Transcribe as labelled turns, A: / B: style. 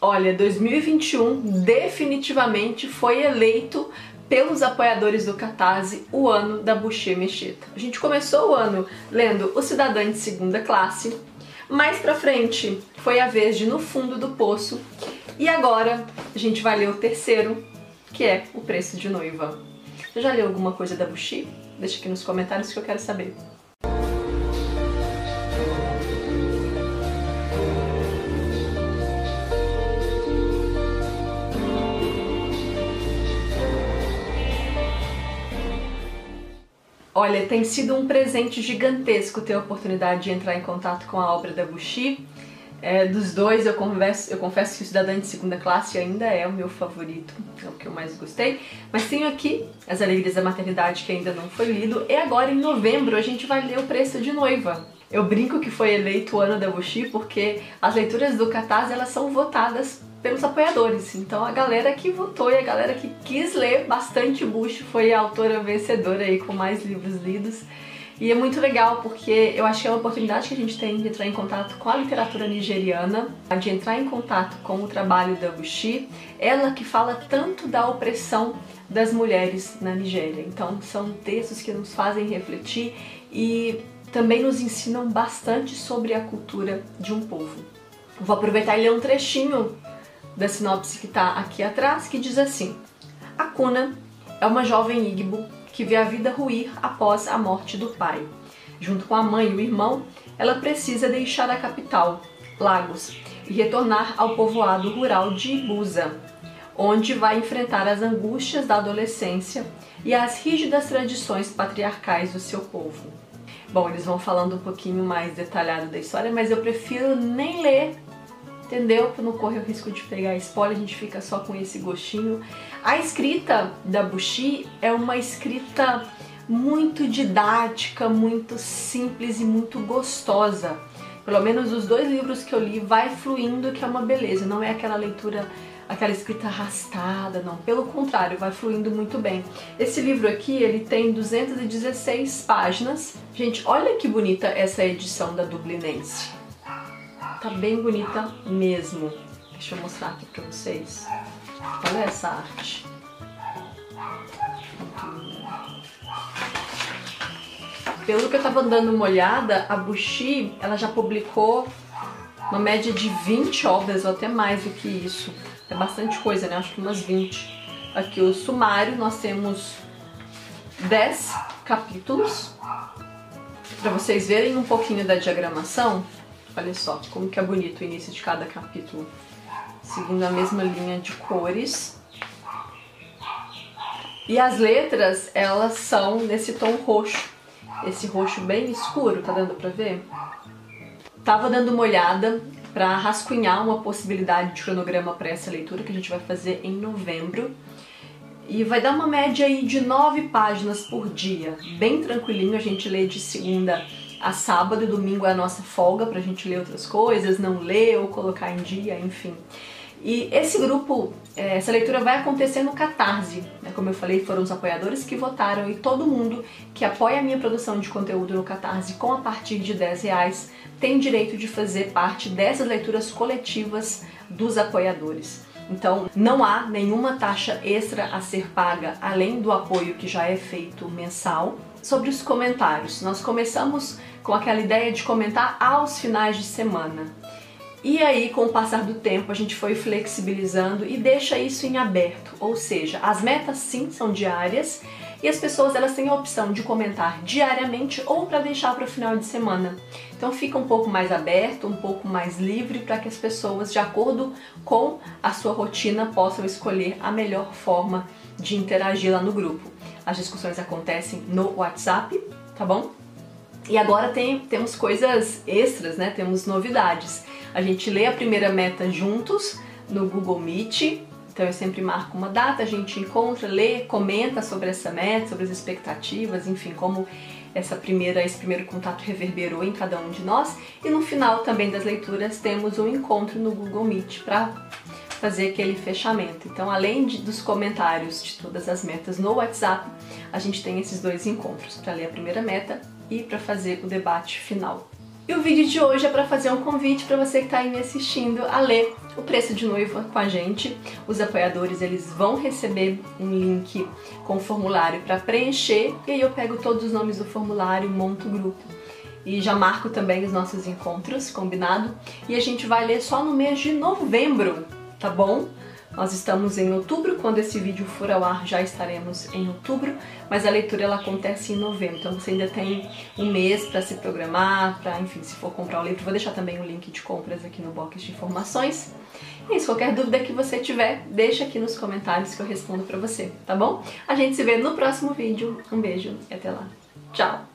A: Olha, 2021 definitivamente foi eleito pelos apoiadores do Catarse o ano da Boucher Mecheta. A gente começou o ano lendo O Cidadã de Segunda Classe, mais pra frente foi a vez de No Fundo do Poço e agora a gente vai ler o terceiro, que é O Preço de Noiva. Você já leu alguma coisa da Boucher? Deixa aqui nos comentários que eu quero saber. Olha, tem sido um presente gigantesco ter a oportunidade de entrar em contato com a obra da Bushi. É, dos dois, eu confesso, eu confesso que o Cidadã de Segunda Classe ainda é o meu favorito, é o que eu mais gostei. Mas tenho aqui As Alegrias da Maternidade, que ainda não foi lido. E agora, em novembro, a gente vai ler O Preço de Noiva. Eu brinco que foi eleito o ano da Bushi porque as leituras do Catarse elas são votadas pelos apoiadores. Então a galera que votou e a galera que quis ler bastante Bush foi a autora vencedora aí com mais livros lidos. E é muito legal porque eu acho que é uma oportunidade que a gente tem de entrar em contato com a literatura nigeriana, de entrar em contato com o trabalho da Bushi, ela que fala tanto da opressão das mulheres na Nigéria. Então são textos que nos fazem refletir e também nos ensinam bastante sobre a cultura de um povo. Vou aproveitar e ler um trechinho da sinopse que está aqui atrás, que diz assim: Akuna é uma jovem Igbo que vê a vida ruir após a morte do pai. Junto com a mãe e o irmão, ela precisa deixar a capital, Lagos, e retornar ao povoado rural de Ibuza, onde vai enfrentar as angústias da adolescência e as rígidas tradições patriarcais do seu povo. Bom, eles vão falando um pouquinho mais detalhado da história, mas eu prefiro nem ler entendeu? Para não correr o risco de pegar spoiler, a gente fica só com esse gostinho. A escrita da Bushi é uma escrita muito didática, muito simples e muito gostosa. Pelo menos os dois livros que eu li vai fluindo, que é uma beleza, não é aquela leitura aquela escrita arrastada, não. Pelo contrário, vai fluindo muito bem. Esse livro aqui, ele tem 216 páginas. Gente, olha que bonita essa edição da Dublinense. Tá bem bonita mesmo. Deixa eu mostrar aqui pra vocês. Olha essa arte. Pelo que eu tava dando uma olhada, a Bushi, ela já publicou uma média de 20 obras, ou até mais do que isso. É bastante coisa, né? Acho que umas 20. Aqui o sumário, nós temos 10 capítulos. Para vocês verem um pouquinho da diagramação, Olha só como que é bonito o início de cada capítulo. Seguindo a mesma linha de cores. E as letras, elas são nesse tom roxo. Esse roxo bem escuro, tá dando pra ver? Tava dando uma olhada para rascunhar uma possibilidade de cronograma para essa leitura que a gente vai fazer em novembro. E vai dar uma média aí de nove páginas por dia, bem tranquilinho, a gente lê de segunda a sábado e domingo é a nossa folga pra gente ler outras coisas, não ler ou colocar em dia, enfim. E esse grupo, é, essa leitura vai acontecer no Catarse. Né? Como eu falei, foram os apoiadores que votaram e todo mundo que apoia a minha produção de conteúdo no Catarse com a partir de 10 reais tem direito de fazer parte dessas leituras coletivas dos apoiadores. Então, não há nenhuma taxa extra a ser paga além do apoio que já é feito mensal. Sobre os comentários, nós começamos com aquela ideia de comentar aos finais de semana. E aí, com o passar do tempo, a gente foi flexibilizando e deixa isso em aberto, ou seja, as metas sim são diárias e as pessoas elas têm a opção de comentar diariamente ou para deixar para o final de semana. Então fica um pouco mais aberto, um pouco mais livre para que as pessoas, de acordo com a sua rotina, possam escolher a melhor forma de interagir lá no grupo. As discussões acontecem no WhatsApp, tá bom? E agora tem, temos coisas extras, né? Temos novidades. A gente lê a primeira meta juntos no Google Meet, então eu sempre marco uma data, a gente encontra, lê, comenta sobre essa meta, sobre as expectativas, enfim, como essa primeira, esse primeiro contato reverberou em cada um de nós. E no final também das leituras temos um encontro no Google Meet para fazer aquele fechamento. Então, além de, dos comentários de todas as metas no WhatsApp, a gente tem esses dois encontros para ler a primeira meta e para fazer o debate final. E o vídeo de hoje é para fazer um convite para você que está aí me assistindo a ler o preço de noiva com a gente. Os apoiadores eles vão receber um link com o formulário para preencher e aí eu pego todos os nomes do formulário, monto o grupo e já marco também os nossos encontros, combinado? E a gente vai ler só no mês de novembro, tá bom? Nós estamos em outubro, quando esse vídeo for ao ar já estaremos em outubro, mas a leitura ela acontece em novembro, então você ainda tem um mês para se programar, para, enfim, se for comprar o livro, vou deixar também o link de compras aqui no box de informações. E isso, qualquer dúvida que você tiver, deixa aqui nos comentários que eu respondo para você, tá bom? A gente se vê no próximo vídeo. Um beijo e até lá. Tchau!